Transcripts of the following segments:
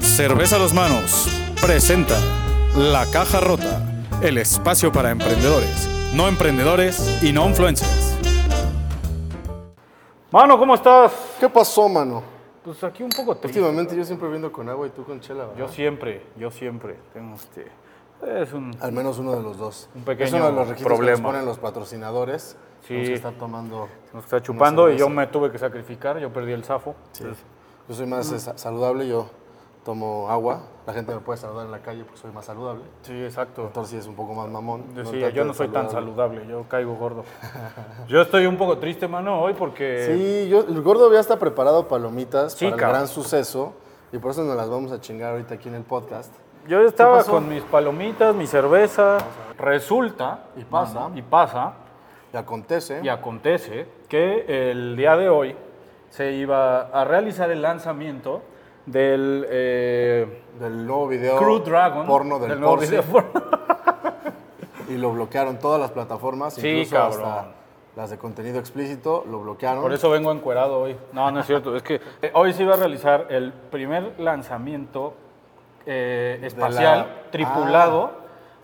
Cerveza a los manos presenta La Caja Rota, el espacio para emprendedores, no emprendedores y no influencers. Mano, ¿cómo estás? ¿Qué pasó, mano? Pues aquí un poco triste. Últimamente yo siempre viendo con agua y tú con chela, ¿verdad? Yo siempre, yo siempre tengo este. Es un. Al menos uno de los dos. Un pequeño es uno de los requisitos que nos ponen los patrocinadores. Sí. Que estar tomando... Nos está chupando y yo me tuve que sacrificar, yo perdí el zafo. Sí. Yo soy más sa- saludable, yo tomo agua. La gente me puede saludar en la calle porque soy más saludable. Sí, exacto. Doctor sí es un poco más mamón. Yo, no sí, yo no soy tan saludable, yo caigo gordo. yo estoy un poco triste, mano, hoy porque. Sí, yo, el gordo ya está preparado palomitas Sí, para el gran suceso. Y por eso nos las vamos a chingar ahorita aquí en el podcast. Yo estaba con mis palomitas, mi cerveza. Resulta Y pasa. y pasa Y acontece. y acontece que el día de hoy se iba a realizar el lanzamiento del eh, Del nuevo video Crew Dragon, porno del, nuevo video porno. y lo bloquearon todas las plataformas, Sí, incluso cabrón. hasta las de contenido explícito, lo bloquearon. Por eso vengo encuerado hoy. No, no es cierto. Es que eh, hoy se iba a realizar el primer lanzamiento eh, espacial Ah. tripulado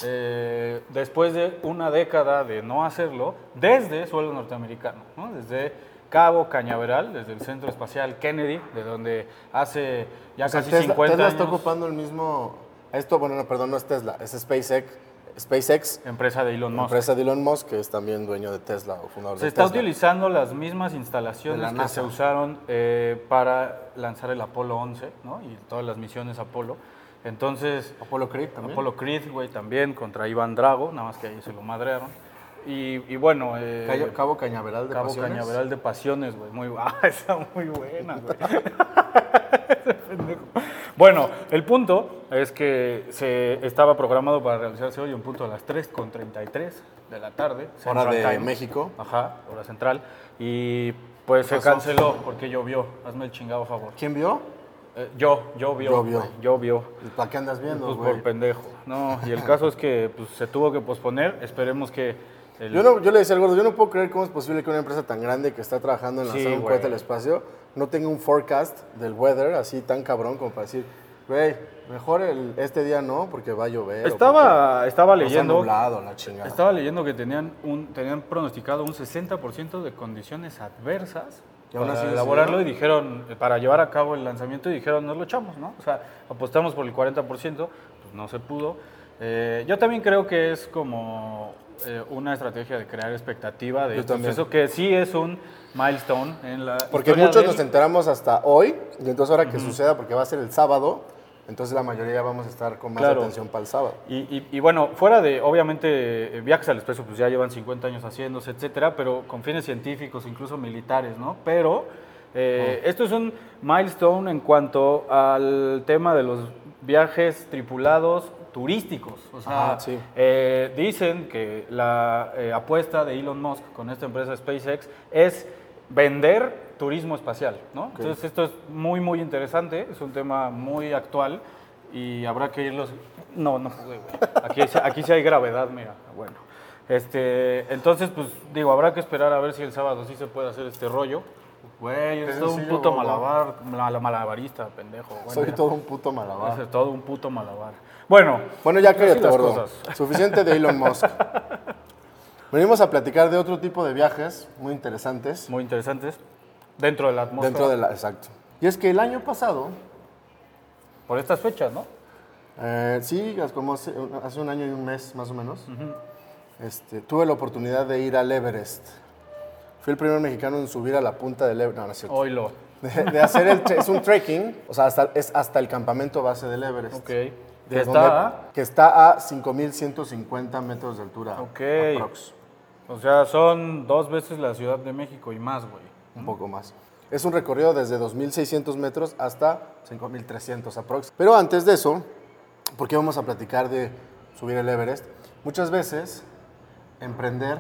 eh, después de una década de no hacerlo desde suelo norteamericano, ¿no? desde Cabo Cañaveral, desde el Centro Espacial Kennedy, de donde hace ya O sea, casi Tesla, 50 Tesla años. está ocupando el mismo... Esto, bueno, no, perdón, no es Tesla, es SpaceX, SpaceX Empresa de Elon Musk. empresa de Elon Musk, que es también dueño de Tesla o fundador Se de está Tesla. utilizando las mismas instalaciones la que se usaron eh, para lanzar el Apolo 11 ¿no? y todas las misiones Apolo. Entonces, Apollo Creed también. Apolo Creed, güey, también contra Iván Drago, nada más que ahí se lo madrearon. Y, y bueno, eh, Cabo Cañaveral de Cabo Pasiones. Cañaveral de Pasiones, güey. Muy, ah, está muy buena, güey. Bueno, el punto es que se estaba programado para realizarse hoy un punto a las 3.33 de la tarde. Hora de Time. México. Ajá, hora central. Y pues se canceló porque llovió. Hazme el chingado favor. ¿Quién vio? Eh, yo, llovió. Llovió. güey, Llovió. ¿Y ¿Para qué andas viendo, Pues güey? por pendejo. No, y el caso es que pues, se tuvo que posponer. Esperemos que. El- Yo, no, yo le decía al gordo, yo no puedo creer cómo es posible que una empresa tan grande que está trabajando en lanzar Sí, un cohete al espacio no tenga un forecast del weather así tan cabrón como para decir, güey, mejor el- este día no porque va a llover. Estaba, estaba leyendo. nublado, la chingada. Estaba leyendo que tenían un tenían pronosticado un 60% de condiciones adversas para así elaborarlo y dijeron, eh, para llevar a cabo el lanzamiento y dijeron, nos lo echamos, ¿no? O sea, apostamos por el 40%, pues no se pudo. Eh, yo también creo que es como eh, una estrategia de crear expectativa de también. Eso que sí es un milestone en la Porque muchos del- nos enteramos hasta hoy, y entonces ahora que suceda, porque va a ser el sábado, entonces la mayoría vamos a estar con más Claro. atención para el sábado. Y, y- y bueno, fuera de, obviamente, eh, viajes al espacio, pues ya llevan 50 años haciéndose, etcétera, pero con fines científicos, incluso militares, ¿no? Pero eh, esto es un milestone en cuanto al tema de los viajes tripulados turísticos. O sea, Ajá, sí. eh, dicen que la eh, apuesta de Elon Musk con esta empresa SpaceX es vender turismo espacial, ¿no? Entonces esto es muy, muy interesante, es un tema muy actual y habrá que irlos... No, no. Aquí, aquí sí hay gravedad, mira, bueno. Este, entonces, pues digo, habrá que esperar a ver si el sábado sí se puede hacer este rollo. Güey, es Qué todo un puto malabar, mala- malabarista, pendejo. Bueno, Soy ya. todo un puto malabar. Es todo un puto malabar. Bueno, Bueno, ya cállate, gordo. cosas. Suficiente de Elon Musk. Venimos a platicar de otro tipo de viajes muy interesantes muy interesantes dentro de la atmósfera. dentro de la... Exacto. Y es que el año pasado, Por estas fechas, ¿no? eh, sí, como hace, hace un año y un mes más o menos, este, tuve la oportunidad de ir al Everest. Fui el primer mexicano en subir a la punta del Everest. No, no es cierto. Oilo. De, de hacer el... Es un trekking, o sea, hasta- es hasta el campamento base del Everest. Ok. De Que donde- está, que está a 5.150 metros de altura. Ok. aprox. o sea, son dos veces la Ciudad de México y más, güey. un poco más. Es un recorrido desde 2.600 metros hasta 5.300 aprox. Pero antes de eso, porque vamos a platicar de subir el Everest, muchas veces emprender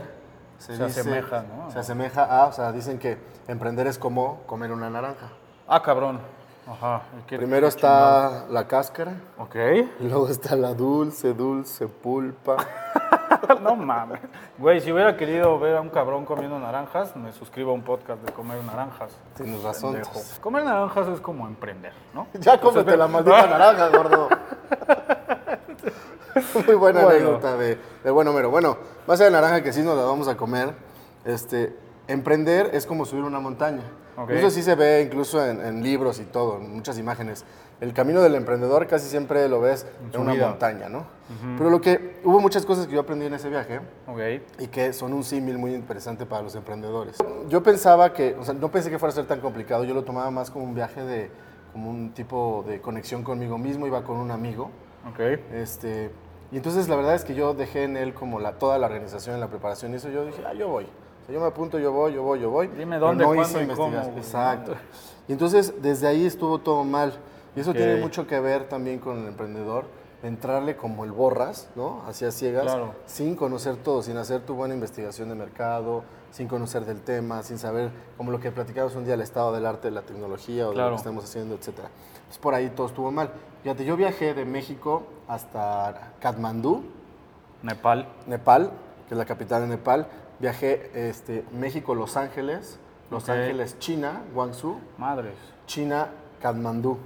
se, Se dice- asemeja, ¿no? Se asemeja a, o sea, dicen que emprender es como comer una naranja. Ah, cabrón. Ajá. ¿y qué- Primero qué está la cáscara, Ok. y luego está la dulce, dulce pulpa. no mames. Güey, si hubiera querido ver a un cabrón comiendo naranjas, me suscribo a un podcast de comer naranjas. Tienes razón. Comer naranjas es como emprender, ¿no? Ya cómete la maldita naranja, gordo. Muy buena Bueno. anécdota de, de buen Homero. Bueno, más allá de naranja que sí nos la vamos a comer, este, emprender es como subir una montaña. Ok. Eso sí se ve incluso en, en libros y todo, en muchas imágenes. El camino del emprendedor casi siempre lo ves en, una montaña, ¿no? Pero lo que hubo muchas cosas que yo aprendí en ese viaje y que son un símil muy interesante para los emprendedores. Yo pensaba que, o sea, no pensé que fuera a ser tan complicado, yo lo tomaba más como un viaje de, como un tipo de conexión conmigo mismo, iba con un amigo, Ok. este, y entonces la verdad es que yo dejé en él como la, toda la organización, la preparación y eso, yo dije, ah, yo voy. O sea, yo me apunto, yo voy, yo voy, yo voy. Dime dónde, no cuándo hice y cómo. Exacto. Y entonces desde ahí estuvo todo mal. Y eso tiene mucho que ver también con el emprendedor, entrarle como el borras, ¿no? Hacia ciegas, Claro. sin conocer todo, sin hacer tu buena investigación de mercado, sin conocer del tema, sin saber, como lo que platicamos un día, el estado del arte, de la tecnología o de lo que estamos haciendo, etc. Por ahí todo estuvo mal. Fíjate, yo viajé de México hasta Katmandú, Nepal. Nepal, que es la capital de Nepal. Viajé este, México-Los Ángeles, Los. Ángeles, China, Guangzhou, Madres. China, Katmandú.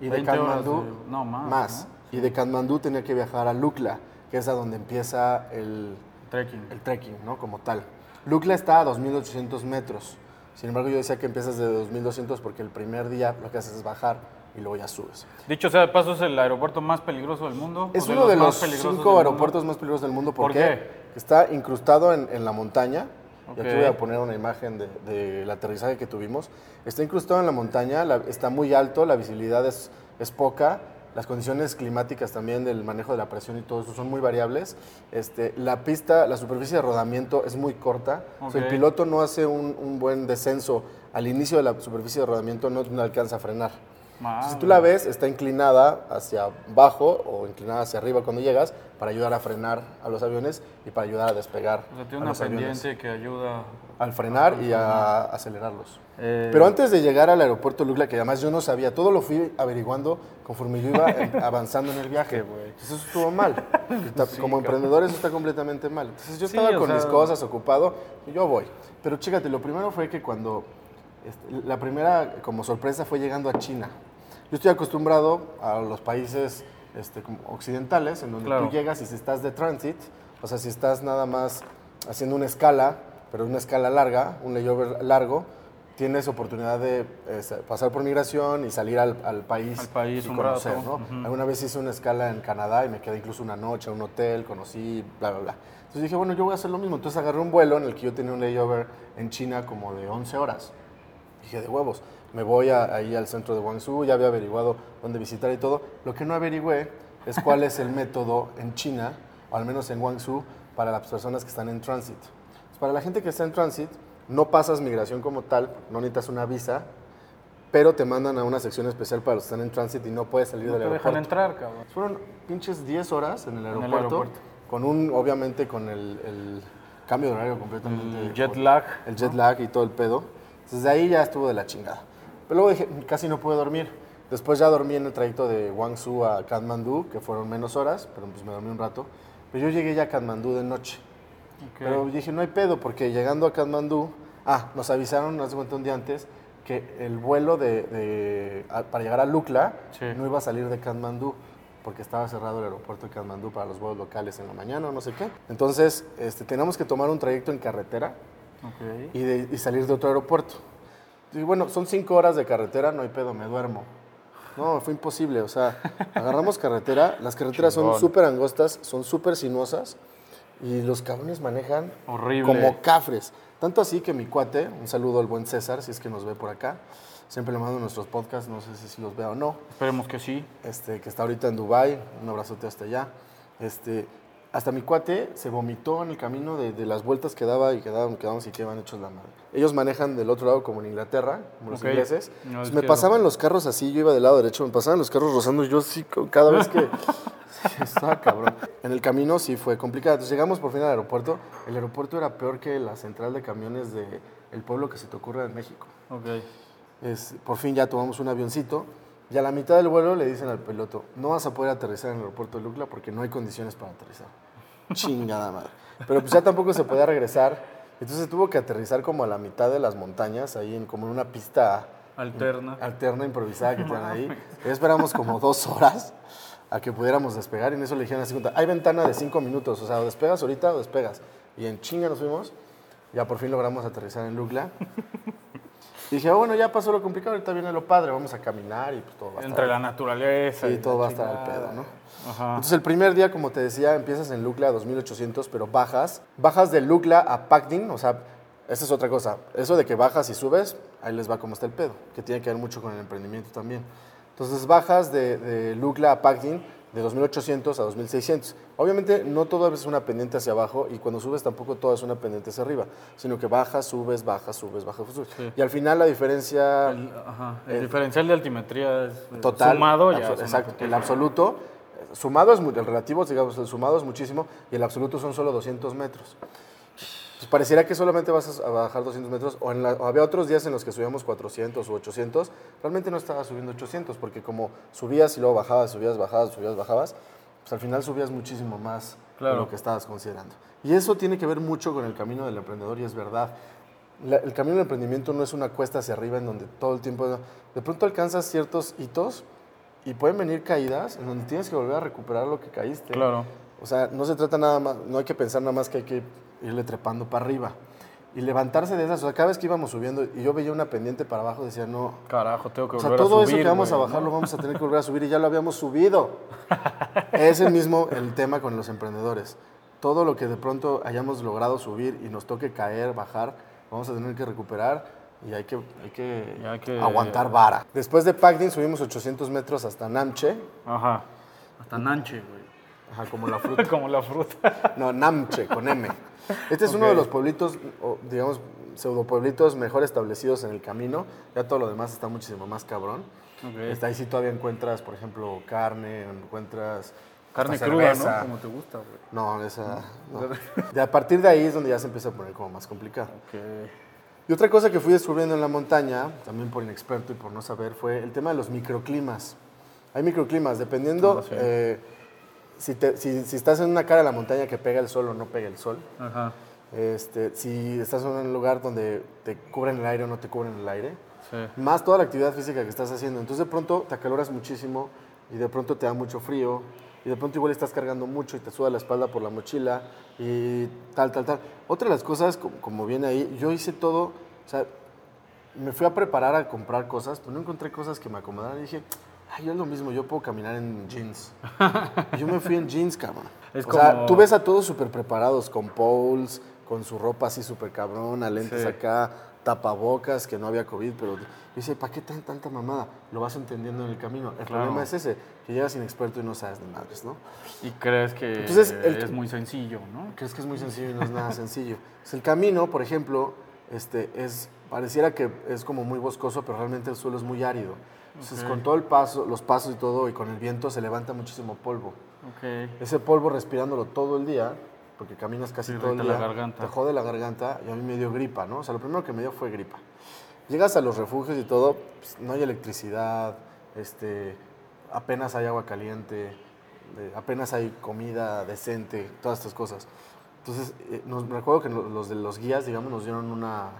Y de 20 horas Katmandú, de- no, más, Y de Katmandú tenía que viajar a Lukla, que es a donde empieza el, Trekking. el trekking, ¿no? Como tal. Lukla está a 2.800 metros. Sin embargo, yo decía que empiezas de 2.200 porque el primer día lo que haces es bajar y luego ya subes. Dicho sea de paso, es el aeropuerto más peligroso del mundo. Es uno de los cinco mundo. aeropuertos más peligrosos del mundo. ¿Por, ¿Por qué? Está incrustado en, en la montaña. Y Ok. aquí voy a poner una imagen de- del aterrizaje que tuvimos. Está incrustado en la montaña, la- está muy alto, la visibilidad es, es poca. Las condiciones climáticas también del manejo de la presión y todo eso son muy variables. Este, la pista, la superficie de rodamiento es muy corta. O sea, el piloto no hace un, un buen descenso al inicio de la superficie de rodamiento, no, no alcanza a frenar. Madre. Si tú la ves, está inclinada hacia abajo o inclinada hacia arriba cuando llegas para ayudar a frenar a los aviones y para ayudar a despegar O sea, tiene a una los aviones. pendiente que ayuda. Al frenar y a acelerarlos. Eh, Pero antes de llegar al aeropuerto Lugla, que además yo no sabía, todo lo fui averiguando conforme yo iba avanzando en el viaje. Entonces eso estuvo mal. Está- Como emprendedor eso está completamente mal. Entonces yo Sí, estaba o con mis sea- cosas, ocupado, y yo voy. Pero chécate, lo primero fue que cuando, este, la primera como sorpresa fue llegando a China. Yo estoy acostumbrado a los países este, como occidentales, en donde Claro. tú llegas y si estás de transit, o sea, si estás nada más haciendo una escala, pero una escala larga, un layover largo, tienes oportunidad de este, pasar por migración y salir al, al país, Al país y conocer, rato. ¿no? Ujú. Alguna vez hice una escala en Canadá y me quedé incluso una noche en un hotel, conocí, bla, bla, bla. Entonces dije, bueno, yo voy a hacer lo mismo. Entonces agarré un vuelo en el que yo tenía un layover en China como de 11 horas. Dije, de huevos, me voy a- ahí al centro de Guangzhou, ya había averiguado dónde visitar y todo. Lo que no averigüé es cuál es el método en China, o al menos en Guangzhou, para las personas que están en tránsito. Pues, Para la gente que está en tránsito, no pasas migración como tal, no necesitas una visa, pero te mandan a una sección especial para los que están en tránsito y no puedes salir no del te dejan aeropuerto. entrar, cabrón. Fueron pinches 10 horas en el el aeropuerto, aeropuerto. con un, obviamente, con el, el cambio de horario completamente. El jet lag. El jet lag y todo el pedo. Entonces de ahí ya estuvo de la chingada. Pero luego dije, casi no pude dormir. Después ya dormí en el trayecto de Guangzhou a Kathmandú, que fueron menos horas, pero pues me dormí un rato. Pero yo llegué ya a Kathmandú de noche. Pero dije, no hay pedo, porque llegando a Kathmandú, ah, nos avisaron hace cuenta un día antes que el vuelo de, de- a- para llegar a Lukla Sí. no iba a salir de Kathmandú, porque estaba cerrado el aeropuerto de Kathmandú para los vuelos locales en la mañana o no sé qué. Entonces, este, teníamos que tomar un trayecto en carretera Ok. y, de- y salir de otro aeropuerto. Y bueno, son cinco horas de carretera, no hay pedo, me duermo. No, fue imposible, o sea, agarramos carretera, las carreteras son súper angostas, son súper sinuosas y los cabrones manejan Horrible. como cafres. Tanto así que mi cuate, un saludo al buen César, si es que nos ve por acá, siempre le mando nuestros podcasts, no sé si, si los vea o no, Esperemos que sí. este, que está ahorita en Dubai, un abrazote hasta allá. Este, hasta mi cuate se vomitó en el camino de, de las vueltas que daba y quedaban, quedábamos y que iban hechos la madre. Ellos manejan del otro lado como en Inglaterra, como los ingleses. No, me pasaban los carros así, yo iba del lado derecho, me pasaban los carros rozando, yo sí, cada vez que... Sí, estaba cabrón. En el camino sí fue complicado. Entonces llegamos por fin al aeropuerto. El aeropuerto era peor que la central de camiones del el pueblo que se te ocurra en México. Ok. Es, por fin ya tomamos un avioncito y a la mitad del vuelo le dicen al piloto, no vas a poder aterrizar en el aeropuerto de Lucla porque no hay condiciones para aterrizar. Chingada madre. Pero pues ya tampoco se podía regresar. Entonces tuvo que aterrizar como a la mitad de las montañas, ahí en como en una pista Alterna. alterna, improvisada que tienen ahí. Esperamos como dos horas a que pudiéramos despegar y en eso le dijeron así, hay ventana de cinco minutos, o sea, o despegas ahorita o despegas. Y en chinga nos fuimos, ya por fin logramos aterrizar en Lugla. Y dije, "Ah, bueno, ya pasó lo complicado, ahorita viene lo padre, vamos a caminar y pues todo va a Entre estar la naturaleza. Sí, y todo va a estar al pedo, ¿no? Ajá. Entonces el primer día, como te decía, empiezas en Lukla a 2800, pero bajas. Bajas de Lukla a Pagdin, o sea, esa es otra cosa. Eso de que bajas y subes, ahí les va como está el pedo, que tiene que ver mucho con el emprendimiento también. Entonces bajas de, de Lukla a Pagdin de 2800 a 2600. Obviamente no todo es una pendiente hacia abajo y cuando subes tampoco todo es una pendiente hacia arriba, sino que bajas, subes, bajas, subes, bajas, subes. Sí. Y al final la diferencia El, ajá, el diferencial de altimetría es eh, total. sumado ya. abso- exacto. El absoluto, eh, sumado es el relativo, digamos, el sumado es muchísimo y el absoluto son solo 200 metros. Pues pareciera que solamente vas a bajar 200 metros, o, en la- o había otros días en los que subíamos 400 o 800, realmente no estaba subiendo 800, porque como subías y luego bajabas, subías, bajabas, subías, bajabas, pues al final subías muchísimo más Claro. de lo que estabas considerando. Y eso tiene que ver mucho con el camino del emprendedor y es verdad. La- el camino del emprendimiento no es una cuesta hacia arriba en donde todo el tiempo, de pronto alcanzas ciertos hitos y pueden venir caídas en donde tienes que volver a recuperar lo que caíste. Claro. O sea, no se trata nada más, no hay que pensar nada más que hay que irle trepando para arriba. Y levantarse de esas, o sea, cada vez que íbamos subiendo y yo veía una pendiente para abajo, decía, no, Carajo, tengo que o sea, volver todo a eso subir. que vamos a bajar ¿no? lo vamos a tener que volver a subir y ya lo habíamos subido. es el mismo el tema con los emprendedores. Todo lo que de pronto hayamos logrado subir y nos toque caer, bajar, vamos a tener que recuperar y hay que, hay que, Y hay que- aguantar vara. Después de Pagdin subimos 800 metros hasta Namche, Ajá. Hasta Nanche, güey. Ajá, como la fruta. Como la fruta. No, Namche, con M. Este es uno de los pueblitos, digamos, pseudopueblitos mejor establecidos en el camino. Ya todo lo demás está muchísimo más cabrón. Está ahí sí todavía encuentras, por ejemplo, carne, encuentras Carne cruda. ¿no? Como te gusta, güey. No, esa. no. De a partir de ahí es donde ya se empieza a poner como más complicado. Ok. Y otra cosa que fui descubriendo en la montaña, también por inexperto y por no saber, fue el tema de los microclimas. Hay microclimas, dependiendo Ah, eh, si, te- si- si estás en una cara de la montaña que pega el sol o no pega el sol. Ajá. Este, si estás en un lugar donde te cubren el aire o no te cubren el aire. Sí. Más toda la actividad física que estás haciendo. Entonces de pronto te acaloras muchísimo y de pronto te da mucho frío y de pronto igual estás cargando mucho y te suda la espalda por la mochila y tal, tal, tal. Otra de las cosas, como, como viene ahí, yo hice todo, o sea, me fui a preparar a comprar cosas, pero no encontré cosas que me acomodaran y dije, ay, yo es lo mismo, yo puedo caminar en jeans. yo me fui en jeans, cabrón. Es o sea, tú ves a todos súper preparados, con poles, con su ropa así súper cabrona, lentes Sí. acá, tapabocas, que no había COVID, pero decía, ¿para qué tan tanta mamada? Lo vas entendiendo en el camino. El Claro. problema es ese, que llegas inexperto y no sabes de madres, ¿no? Y crees que Entonces, el- es muy sencillo, ¿no? Crees que es muy sencillo y no es nada sencillo. Pues el camino, por ejemplo, este, es, pareciera que es como muy boscoso, pero realmente el suelo es muy árido. Entonces, Ok. con todo el paso, los pasos y todo, y con el viento, se levanta muchísimo polvo. Ok. Ese polvo respirándolo todo el día, porque caminas casi Te todo el día, la garganta. te jode la garganta y a mí me dio gripa, ¿no? O sea, lo primero que me dio fue gripa. Llegas a los refugios y todo, pues, no hay electricidad, este, apenas hay agua caliente, eh, apenas hay comida decente, todas estas cosas. Entonces, eh, nos, me recuerdo que lo- los de los guías, digamos, nos dieron una-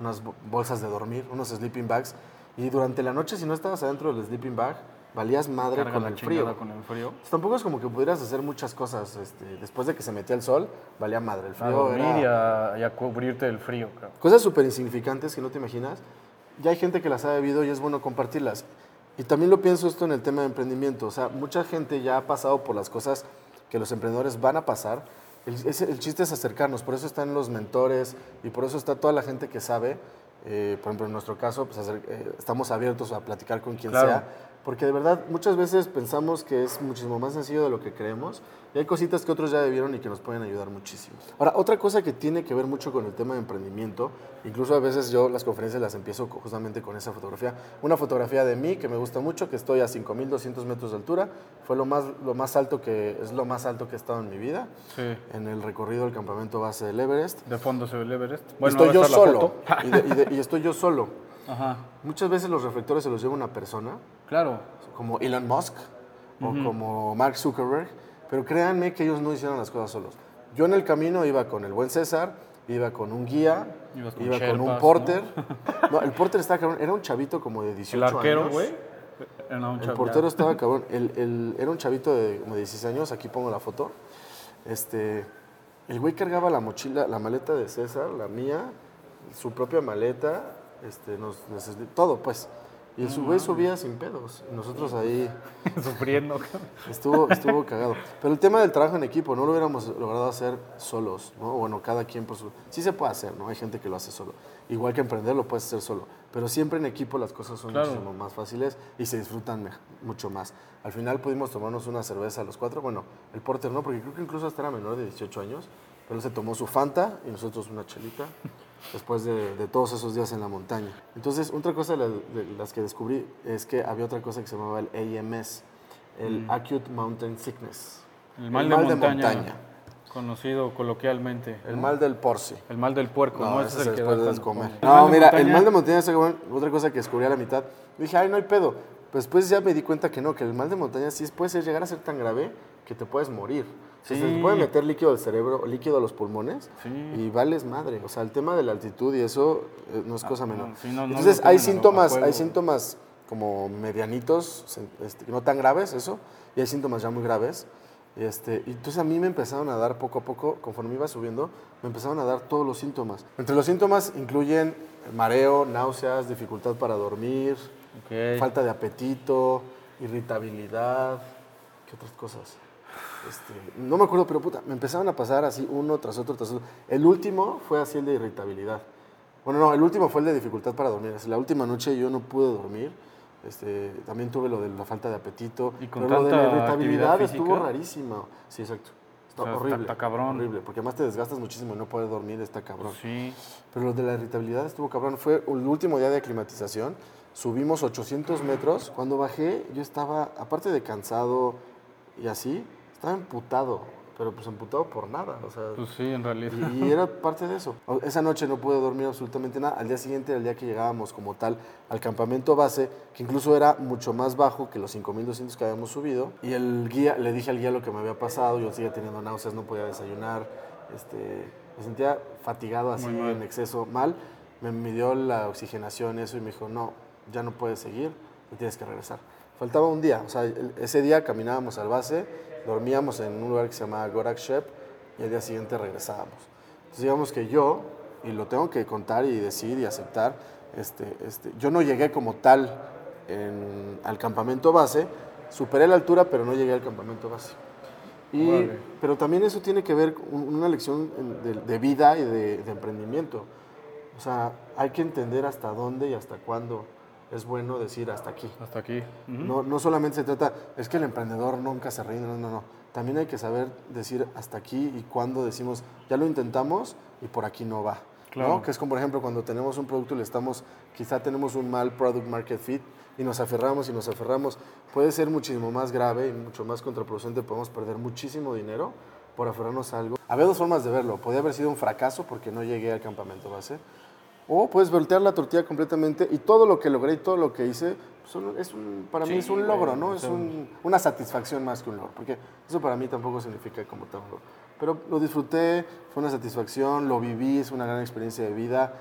unas bo- bolsas de dormir, unos sleeping bags, y durante la noche, si no estabas adentro del sleeping bag, valías madre con el frío. con el frío. Tampoco es como que pudieras hacer muchas cosas. Este, después de que se metía el sol, valía madre. El A frío dormir era- y a, y a cubrirte del frío. Cosas súper insignificantes que no te imaginas. Ya hay gente que las ha vivido y es bueno compartirlas. Y también lo pienso esto en el tema de emprendimiento. O sea, mucha gente ya ha pasado por las cosas que los emprendedores van a pasar. El, es- el chiste es acercarnos. Por eso están los mentores y por eso está toda la gente que sabe. Eh, por ejemplo, en nuestro caso, pues, hacer- eh, estamos abiertos a platicar con quien Claro. sea. Porque de verdad muchas veces pensamos que es muchísimo más sencillo de lo que creemos y hay cositas que otros ya vivieron y que nos pueden ayudar muchísimo. Ahora, otra cosa que tiene que ver mucho con el tema de emprendimiento, incluso a veces yo las conferencias las empiezo justamente con esa fotografía. Una fotografía de mí que me gusta mucho, que estoy a 5200 metros de altura, fue lo más, lo más alto que, es lo más alto que he estado en mi vida, Sí. en el recorrido del campamento base del Everest. De fondo se ve el Everest. Bueno, estoy yo solo, y, de- y de- y estoy yo solo. Ajá. Muchas veces los reflectores se los lleva una persona, Claro. como Elon Musk o como Mark Zuckerberg, pero créanme que ellos no hicieron las cosas solos. Yo en el camino iba con el buen César, iba con un guía, Ibas con iba con un porter. ¿no? el porter estaba cabrón, era un chavito como de 18 El arquero, años. güey. Era un El portero estaba cabrón. El, el- era un chavito de como de 16 años, aquí pongo la foto. Este, el güey cargaba la mochila, la maleta de César, la mía, su propia maleta, este, nos, nos- todo pues. Y el su güey subía sin pedos. Nosotros ahí Sufriendo. estuvo, estuvo cagado. Pero el tema del trabajo en equipo, no lo hubiéramos logrado hacer solos, ¿no? Bueno, cada quien por su... Sí se puede hacer, ¿no? Hay gente que lo hace solo. Igual que emprender lo puedes hacer solo. Pero siempre en equipo las cosas son Claro. muchísimo más fáciles y se disfrutan mucho más. Al final pudimos tomarnos una cerveza los cuatro. Bueno, el porter no, porque creo que incluso hasta era menor de 18 años. Pero él se tomó su Fanta y nosotros una chelita después de, de todos esos días en la montaña. Entonces, otra cosa de, la- de las que descubrí es que había otra cosa que se llamaba el AMS, el Acute Mountain Sickness. Mm. El mal, de, montaña, Conocido coloquialmente. El ¿no? mal del porci. El mal del puerco, ¿no? No, Ese es el que después da de comer. come. No, mira, el montaña- mal de montaña es otra cosa que descubrí a la mitad. Dije, ay, no hay pedo. Pues después ya me di cuenta que no, que el mal de montaña sí puede ser, llegar a ser tan grave que te puedes morir. O sea, Se Sí. te puede meter líquido al cerebro, líquido a los pulmones Sí. y vales madre. O sea, el tema de la altitud y eso eh, no es cosa no, menor. sí, no, no Entonces lo hay síntomas, hay síntomas como medianitos, este, no tan graves, eso, y hay síntomas ya muy graves. Y Este, y entonces a mí me empezaron a dar poco a poco, conforme iba subiendo, me empezaron a dar todos los síntomas. Entre los síntomas incluyen mareo, náuseas, dificultad para dormir, Ok. falta de apetito, irritabilidad, ¿qué otras cosas? Este, no me acuerdo, pero puta, me empezaron a pasar así uno tras otro tras otro. El último fue así el de irritabilidad. Bueno, no, el último fue el de dificultad para dormir. Es La última noche yo no pude dormir. Este, también tuve lo de la falta de apetito. Y con pero lo de la irritabilidad estuvo física. rarísimo. Sí, exacto. Está O sea, está- horrible. está cabrón. Horrible, porque además te desgastas muchísimo y no puedes dormir, está cabrón. Sí. Pero lo de la irritabilidad estuvo cabrón. Fue el último día de aclimatización. Subimos 800 metros. Cuando bajé, yo estaba, aparte de cansado y así, estaba emputado. Pero pues emputado por nada. O sea, Pues sí, en realidad. y, y era parte de eso. Esa noche no pude dormir absolutamente nada. Al día siguiente, el día que llegábamos como tal al campamento base, que incluso era mucho más bajo que los 5200 que habíamos subido, y el guía, le dije al guía lo que me había pasado, yo seguía teniendo náuseas, no podía desayunar, este, me sentía fatigado así en exceso, mal. Me midió la oxigenación, eso, y me dijo, no, ya no puedes seguir, te tienes que regresar. Faltaba un día, o sea, ese día caminábamos al base, dormíamos en un lugar que se llamaba Gorak Shep, y al día siguiente regresábamos. Entonces digamos que yo, y lo tengo que contar y decir y aceptar, este, este, yo no llegué como tal en- al campamento base, superé la altura pero no llegué al campamento base. Y, pero también eso tiene que ver con una lección de vida y de, de emprendimiento. O sea, hay que entender hasta dónde y hasta cuándo es bueno decir hasta aquí. Hasta aquí. No, no solamente se trata, es que el emprendedor nunca se rinde, no, no, no. También hay que saber decir hasta aquí y cuándo decimos, ya lo intentamos y por aquí no va. Claro. ¿no? Que es como, por ejemplo, cuando tenemos un producto y le estamos, quizá tenemos un mal product market fit y nos aferramos y nos aferramos, puede ser muchísimo más grave y mucho más contraproducente, podemos perder muchísimo dinero por aferrarnos a algo. Había dos formas de verlo, podía haber sido un fracaso porque no llegué al campamento base, o puedes voltear la tortilla completamente y todo lo que logré y todo lo que hice, son- es un- para mí Sí, es un logro, ¿no? o Es un- una satisfacción más que un logro, porque eso para mí tampoco significa como tal logro. Pero lo disfruté, fue una satisfacción, lo viví, es una gran experiencia de vida,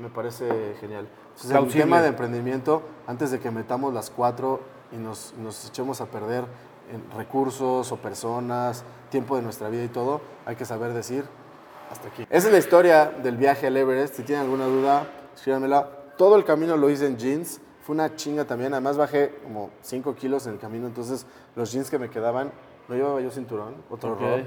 me parece genial. Entonces, el tema de emprendimiento, antes de que metamos las cuatro y nos, nos echemos a perder en recursos o personas, tiempo de nuestra vida y todo, hay que saber decir hasta aquí. Esa es la historia del viaje al Everest. Si tienen alguna duda, escríbanmela. Todo el camino lo hice en jeans. Fue una chinga también. Además bajé como 5 kilos en el camino. Entonces los jeans que me quedaban, no llevaba yo cinturón. Otro Ok. error.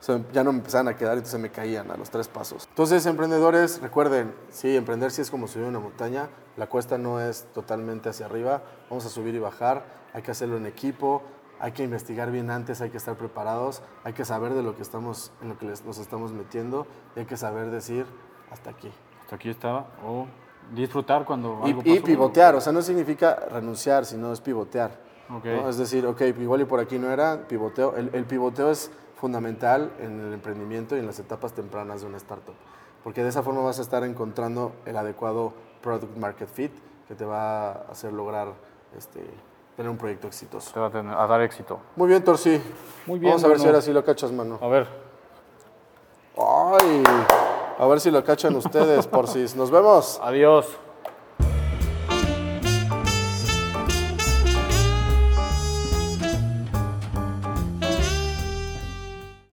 O sea, ya no me empezaban a quedar, entonces me caían a los tres pasos. Entonces, emprendedores, recuerden, sí, emprender sí es como subir una montaña. La cuesta no es totalmente hacia arriba. Vamos a subir y bajar. Hay que hacerlo en equipo. Hay que investigar bien antes, hay que estar preparados, hay que saber de lo que estamos, en lo que nos estamos metiendo y hay que saber decir hasta aquí. Hasta aquí estaba. O disfrutar cuando Y, algo y pasó. pivotear, o sea, no significa renunciar, sino es pivotear. Ok. ¿no? Es decir, ok, igual y por aquí no era, pivoteo. El, el pivoteo es fundamental en el emprendimiento y en las etapas tempranas de una startup, porque de esa forma vas a estar encontrando el adecuado product market fit que te va a hacer lograr este, tener un proyecto exitoso. Te va a, dar éxito. Muy bien, Torsi. Muy bien. Vamos a ver si ahora sí lo cachas, mano. A ver. Ay, a ver si lo cachan ustedes, Porcis. Nos vemos. Adiós.